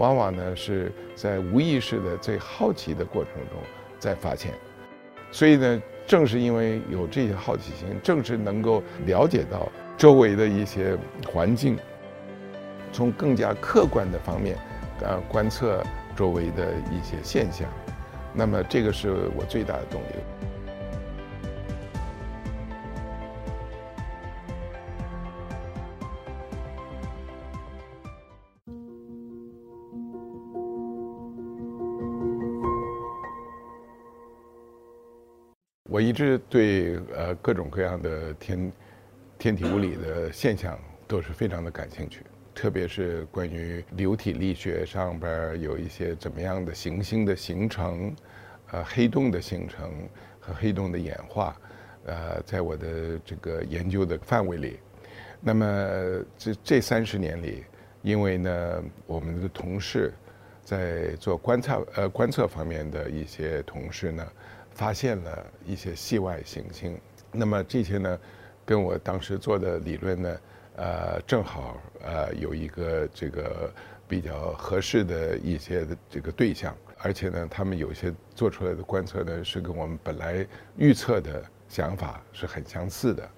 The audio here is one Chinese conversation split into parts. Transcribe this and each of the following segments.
往往呢是在无意识的最好奇的过程中在发现。所以呢，正是因为有这些好奇心，正是能够了解到周围的一些环境，从更加客观的方面，呃，观测周围的一些现象。那么，这个是我最大的动力。我一直对呃各种各样的天天体物理的现象都是非常的感兴趣，特别是关于流体力学上边有一些怎么样的行星的形成，呃黑洞的形成和黑洞的演化，呃在我的这个研究的范围里，那么这这三十年里，因为呢我们的同事在做观测呃观测方面的一些同事呢。发现了一些系外行星，那么这些呢，跟我当时做的理论呢，呃，正好呃有一个这个比较合适的一些这个对象，而且呢，他们有些做出来的观测呢，是跟我们本来预测的想法是很相似的，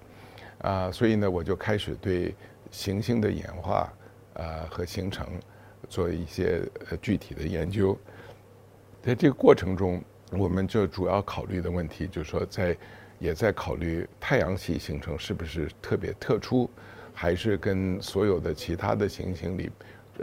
啊，所以呢，我就开始对行星的演化啊和形成做一些具体的研究，在这个过程中。我们就主要考虑的问题，就是说，在也在考虑太阳系形成是不是特别特殊，还是跟所有的其他的行星里，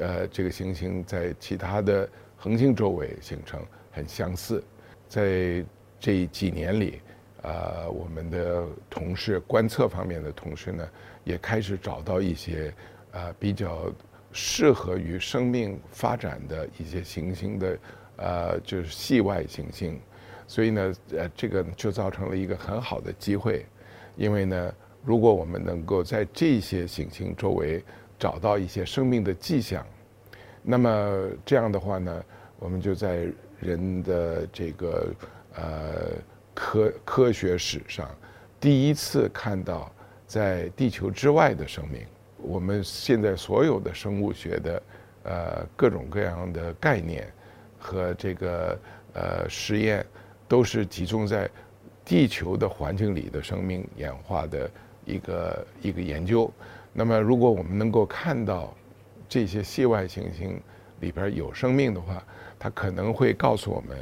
呃，这个行星在其他的恒星周围形成很相似。在这几年里，啊，我们的同事观测方面的同事呢，也开始找到一些啊比较适合于生命发展的一些行星的。呃，就是系外行星，所以呢，呃，这个就造成了一个很好的机会，因为呢，如果我们能够在这些行星周围找到一些生命的迹象，那么这样的话呢，我们就在人的这个呃科科学史上第一次看到在地球之外的生命。我们现在所有的生物学的呃各种各样的概念。和这个呃实验，都是集中在地球的环境里的生命演化的一个一个研究。那么，如果我们能够看到这些系外行星里边有生命的话，它可能会告诉我们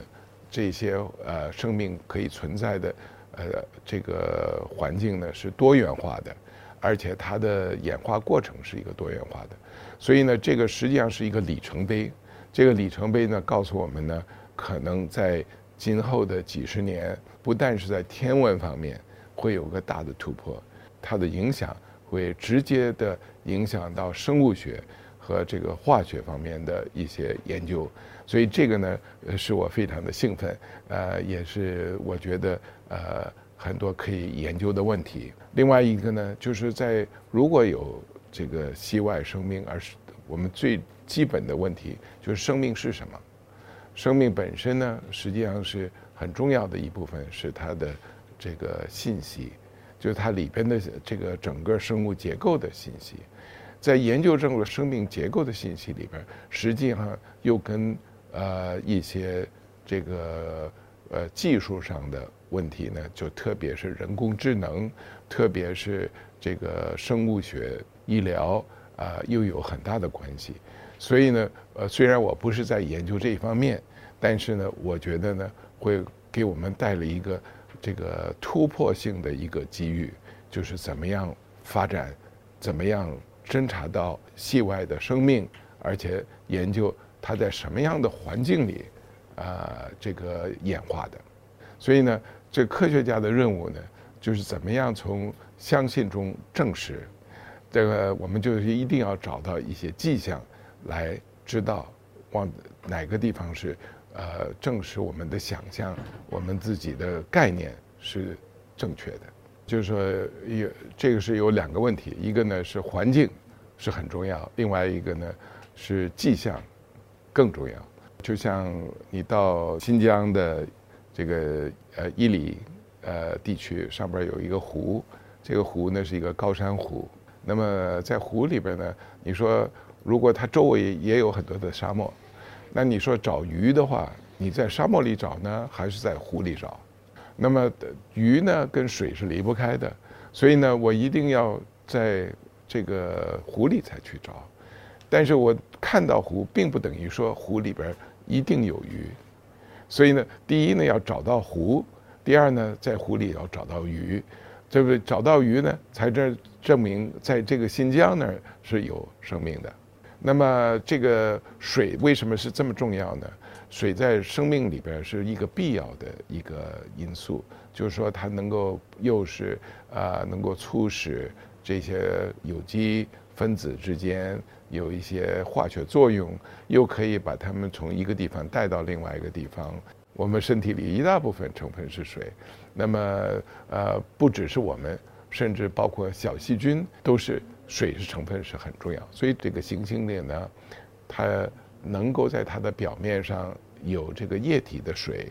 这些呃生命可以存在的呃这个环境呢是多元化的，而且它的演化过程是一个多元化的。所以呢，这个实际上是一个里程碑。这个里程碑呢，告诉我们呢，可能在今后的几十年，不但是在天文方面会有个大的突破，它的影响会直接的影响到生物学和这个化学方面的一些研究，所以这个呢，是我非常的兴奋，呃，也是我觉得呃很多可以研究的问题。另外一个呢，就是在如果有这个系外生命，而是我们最基本的问题就是生命是什么？生命本身呢，实际上是很重要的一部分，是它的这个信息，就是它里边的这个整个生物结构的信息。在研究这个生命结构的信息里边，实际上又跟呃一些这个呃技术上的问题呢，就特别是人工智能，特别是这个生物学、医疗啊，又有很大的关系。所以呢，呃，虽然我不是在研究这一方面，但是呢，我觉得呢，会给我们带来一个这个突破性的一个机遇，就是怎么样发展，怎么样侦查到系外的生命，而且研究它在什么样的环境里啊这个演化的。所以呢，这科学家的任务呢，就是怎么样从相信中证实，这个我们就是一定要找到一些迹象。来知道往哪个地方是呃证实我们的想象，我们自己的概念是正确的。就是说，有这个是有两个问题，一个呢是环境是很重要，另外一个呢是迹象更重要。就像你到新疆的这个呃伊犁呃地区，上边有一个湖，这个湖呢是一个高山湖。那么在湖里边呢，你说。如果它周围也有很多的沙漠，那你说找鱼的话，你在沙漠里找呢，还是在湖里找？那么鱼呢，跟水是离不开的，所以呢，我一定要在这个湖里才去找。但是我看到湖，并不等于说湖里边一定有鱼。所以呢，第一呢要找到湖，第二呢在湖里要找到鱼，这个找到鱼呢，才证证明在这个新疆那儿是有生命的。那么这个水为什么是这么重要呢？水在生命里边是一个必要的一个因素，就是说它能够又是啊能够促使这些有机分子之间有一些化学作用，又可以把它们从一个地方带到另外一个地方。我们身体里一大部分成分是水，那么呃不只是我们，甚至包括小细菌都是。水是成分是很重要，所以这个行星里呢，它能够在它的表面上有这个液体的水，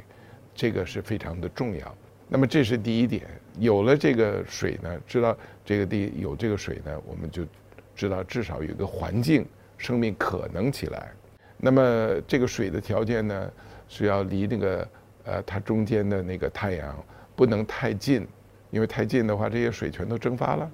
这个是非常的重要。那么这是第一点，有了这个水呢，知道这个地有这个水呢，我们就知道至少有一个环境，生命可能起来。那么这个水的条件呢，是要离那个呃它中间的那个太阳不能太近，因为太近的话，这些水全都蒸发了。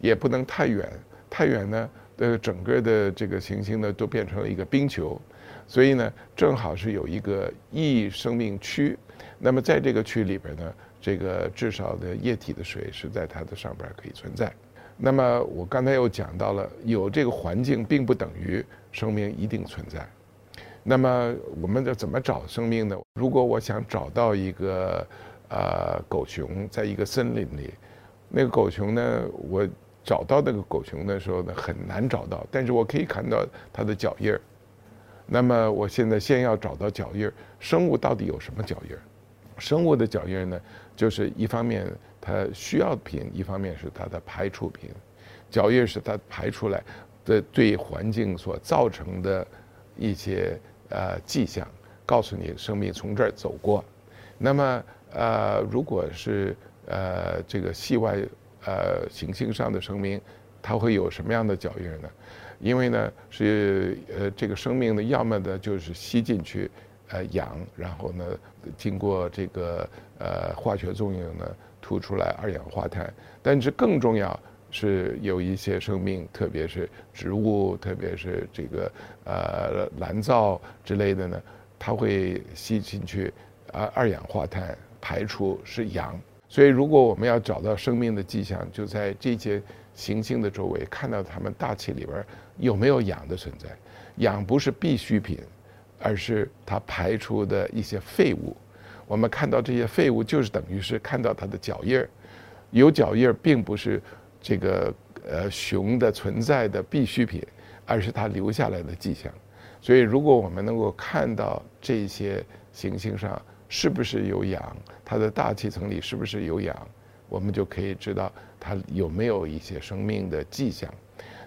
也不能太远，太远呢，呃，整个的这个行星呢都变成了一个冰球，所以呢，正好是有一个异生命区。那么在这个区里边呢，这个至少的液体的水是在它的上边可以存在。那么我刚才又讲到了，有这个环境并不等于生命一定存在。那么我们要怎么找生命呢？如果我想找到一个呃狗熊在一个森林里，那个狗熊呢，我。找到那个狗熊的时候呢，很难找到，但是我可以看到它的脚印儿。那么我现在先要找到脚印儿，生物到底有什么脚印儿？生物的脚印儿呢，就是一方面它需要品，一方面是它的排出品。脚印是它排出来的对环境所造成的一些呃迹象，告诉你生命从这儿走过。那么呃，如果是呃这个系外。呃，行星上的生命，它会有什么样的脚印呢？因为呢，是呃，这个生命呢，要么呢就是吸进去，呃，氧，然后呢，经过这个呃化学作用呢，吐出来二氧化碳。但是更重要是有一些生命，特别是植物，特别是这个呃蓝藻之类的呢，它会吸进去啊二氧化碳，排出是氧。所以，如果我们要找到生命的迹象，就在这些行星的周围，看到它们大气里边有没有氧的存在。氧不是必需品，而是它排出的一些废物。我们看到这些废物，就是等于是看到它的脚印儿。有脚印儿，并不是这个呃熊的存在的必需品，而是它留下来的迹象。所以，如果我们能够看到这些行星上，是不是有氧？它的大气层里是不是有氧？我们就可以知道它有没有一些生命的迹象。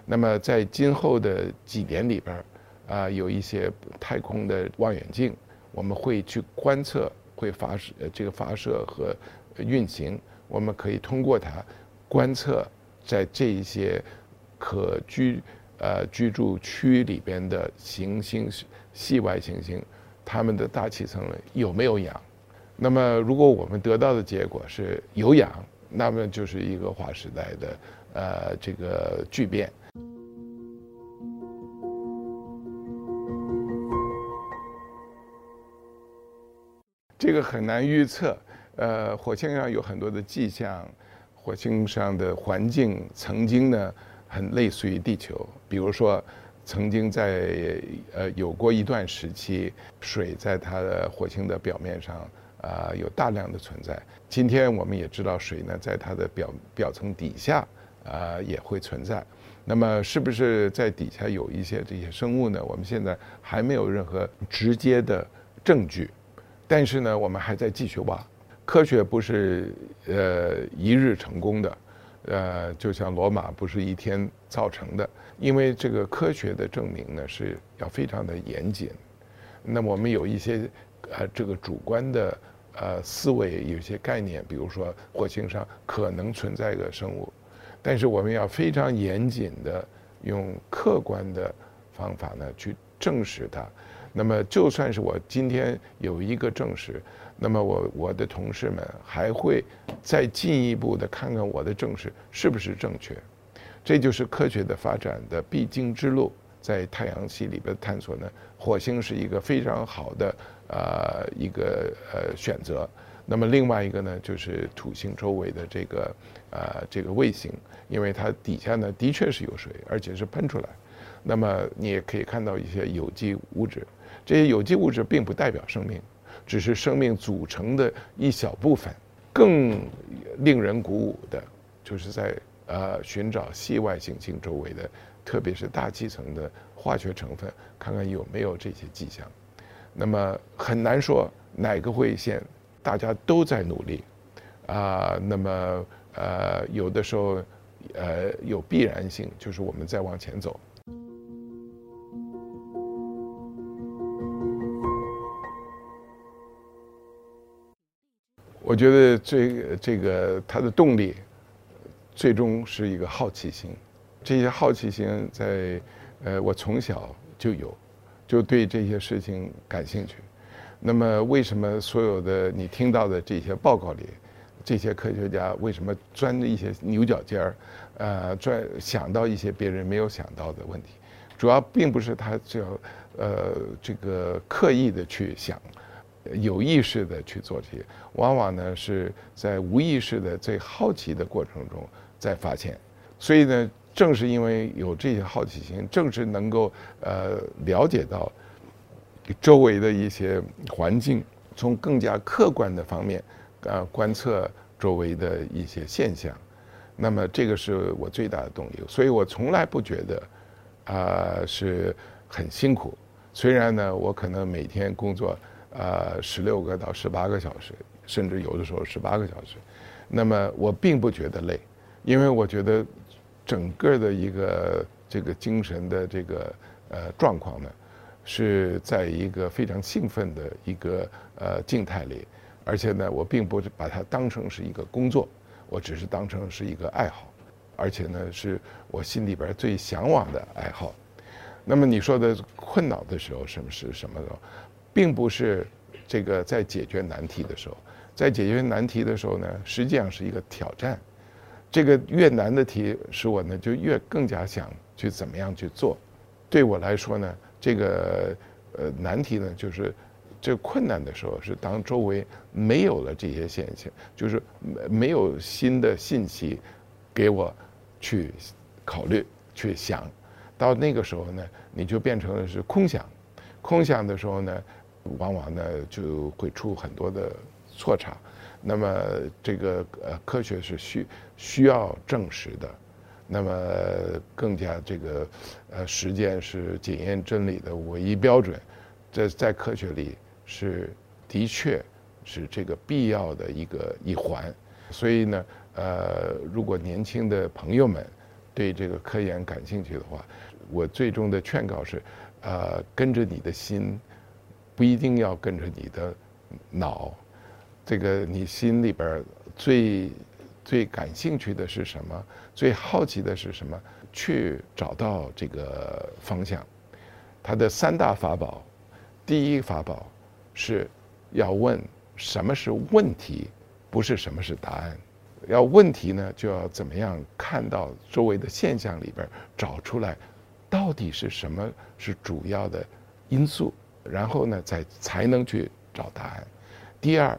那么在今后的几年里边，啊，有一些太空的望远镜，我们会去观测，会发射这个发射和运行。我们可以通过它观测在这一些可居呃居住区里边的行星系外行星。他们的大气层有没有氧？那么，如果我们得到的结果是有氧，那么就是一个划时代的呃这个巨变。这个很难预测。呃，火星上有很多的迹象，火星上的环境曾经呢很类似于地球，比如说。曾经在呃有过一段时期，水在它的火星的表面上啊有大量的存在。今天我们也知道水呢在它的表表层底下啊也会存在。那么是不是在底下有一些这些生物呢？我们现在还没有任何直接的证据，但是呢我们还在继续挖。科学不是呃一日成功的。呃，就像罗马不是一天造成的，因为这个科学的证明呢是要非常的严谨。那么我们有一些呃这个主观的呃思维，有些概念，比如说火星上可能存在个生物，但是我们要非常严谨的用客观的方法呢去证实它。那么就算是我今天有一个证实，那么我我的同事们还会再进一步的看看我的证实是不是正确。这就是科学的发展的必经之路。在太阳系里边探索呢，火星是一个非常好的呃一个呃选择。那么另外一个呢，就是土星周围的这个呃这个卫星，因为它底下呢的确是有水，而且是喷出来。那么你也可以看到一些有机物质，这些有机物质并不代表生命，只是生命组成的一小部分。更令人鼓舞的，就是在呃寻找系外行星周围的。特别是大气层的化学成分，看看有没有这些迹象。那么很难说哪个会先，大家都在努力啊。那么呃，有的时候呃有必然性，就是我们再往前走。我觉得这这个它的动力，最终是一个好奇心。这些好奇心在，呃，我从小就有，就对这些事情感兴趣。那么，为什么所有的你听到的这些报告里，这些科学家为什么钻一些牛角尖儿，呃，钻想到一些别人没有想到的问题？主要并不是他就呃这个刻意的去想，有意识的去做这些，往往呢是在无意识的最好奇的过程中在发现。所以呢。正是因为有这些好奇心，正是能够呃了解到周围的一些环境，从更加客观的方面呃观测周围的一些现象，那么这个是我最大的动力。所以我从来不觉得啊是很辛苦。虽然呢，我可能每天工作呃十六个到十八个小时，甚至有的时候十八个小时，那么我并不觉得累，因为我觉得。整个的一个这个精神的这个呃状况呢，是在一个非常兴奋的一个呃静态里，而且呢，我并不是把它当成是一个工作，我只是当成是一个爱好，而且呢，是我心里边最向往的爱好。那么你说的困扰的时候，什么是什么的，并不是这个在解决难题的时候，在解决难题的时候呢，实际上是一个挑战。这个越难的题，使我呢就越更加想去怎么样去做。对我来说呢，这个呃难题呢，就是这困难的时候是当周围没有了这些现象，就是没有新的信息给我去考虑去想。到那个时候呢，你就变成了是空想。空想的时候呢，往往呢就会出很多的错差。那么这个呃科学是需需要证实的，那么更加这个呃时间是检验真理的唯一标准，在在科学里是的确是这个必要的一个一环，所以呢呃如果年轻的朋友们对这个科研感兴趣的话，我最终的劝告是，呃跟着你的心，不一定要跟着你的脑。这个你心里边最最感兴趣的是什么？最好奇的是什么？去找到这个方向。它的三大法宝，第一法宝是要问什么是问题，不是什么是答案。要问题呢，就要怎么样看到周围的现象里边找出来，到底是什么是主要的因素，然后呢，再才能去找答案。第二。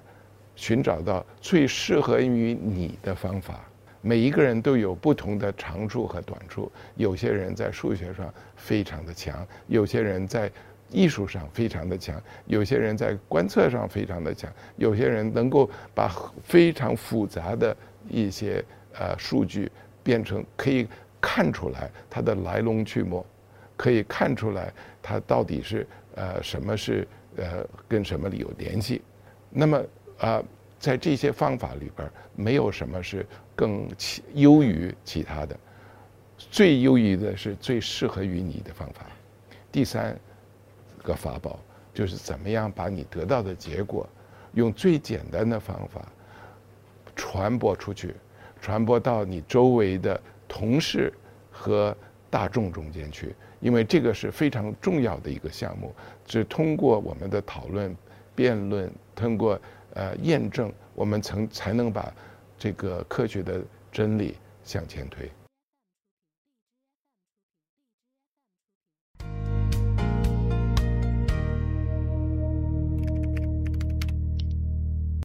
寻找到最适合于你的方法。每一个人都有不同的长处和短处。有些人在数学上非常的强，有些人在艺术上非常的强，有些人在观测上非常的强，有些人能够把非常复杂的一些呃数据变成可以看出来它的来龙去脉，可以看出来它到底是呃什么是呃跟什么有联系。那么。啊，在这些方法里边，没有什么是更其优于其他的，最优于的是最适合于你的方法。第三个法宝就是怎么样把你得到的结果，用最简单的方法传播出去，传播到你周围的同事和大众中间去，因为这个是非常重要的一个项目，是通过我们的讨论、辩论，通过呃验证，我们曾才能把这个科学的真理向前推。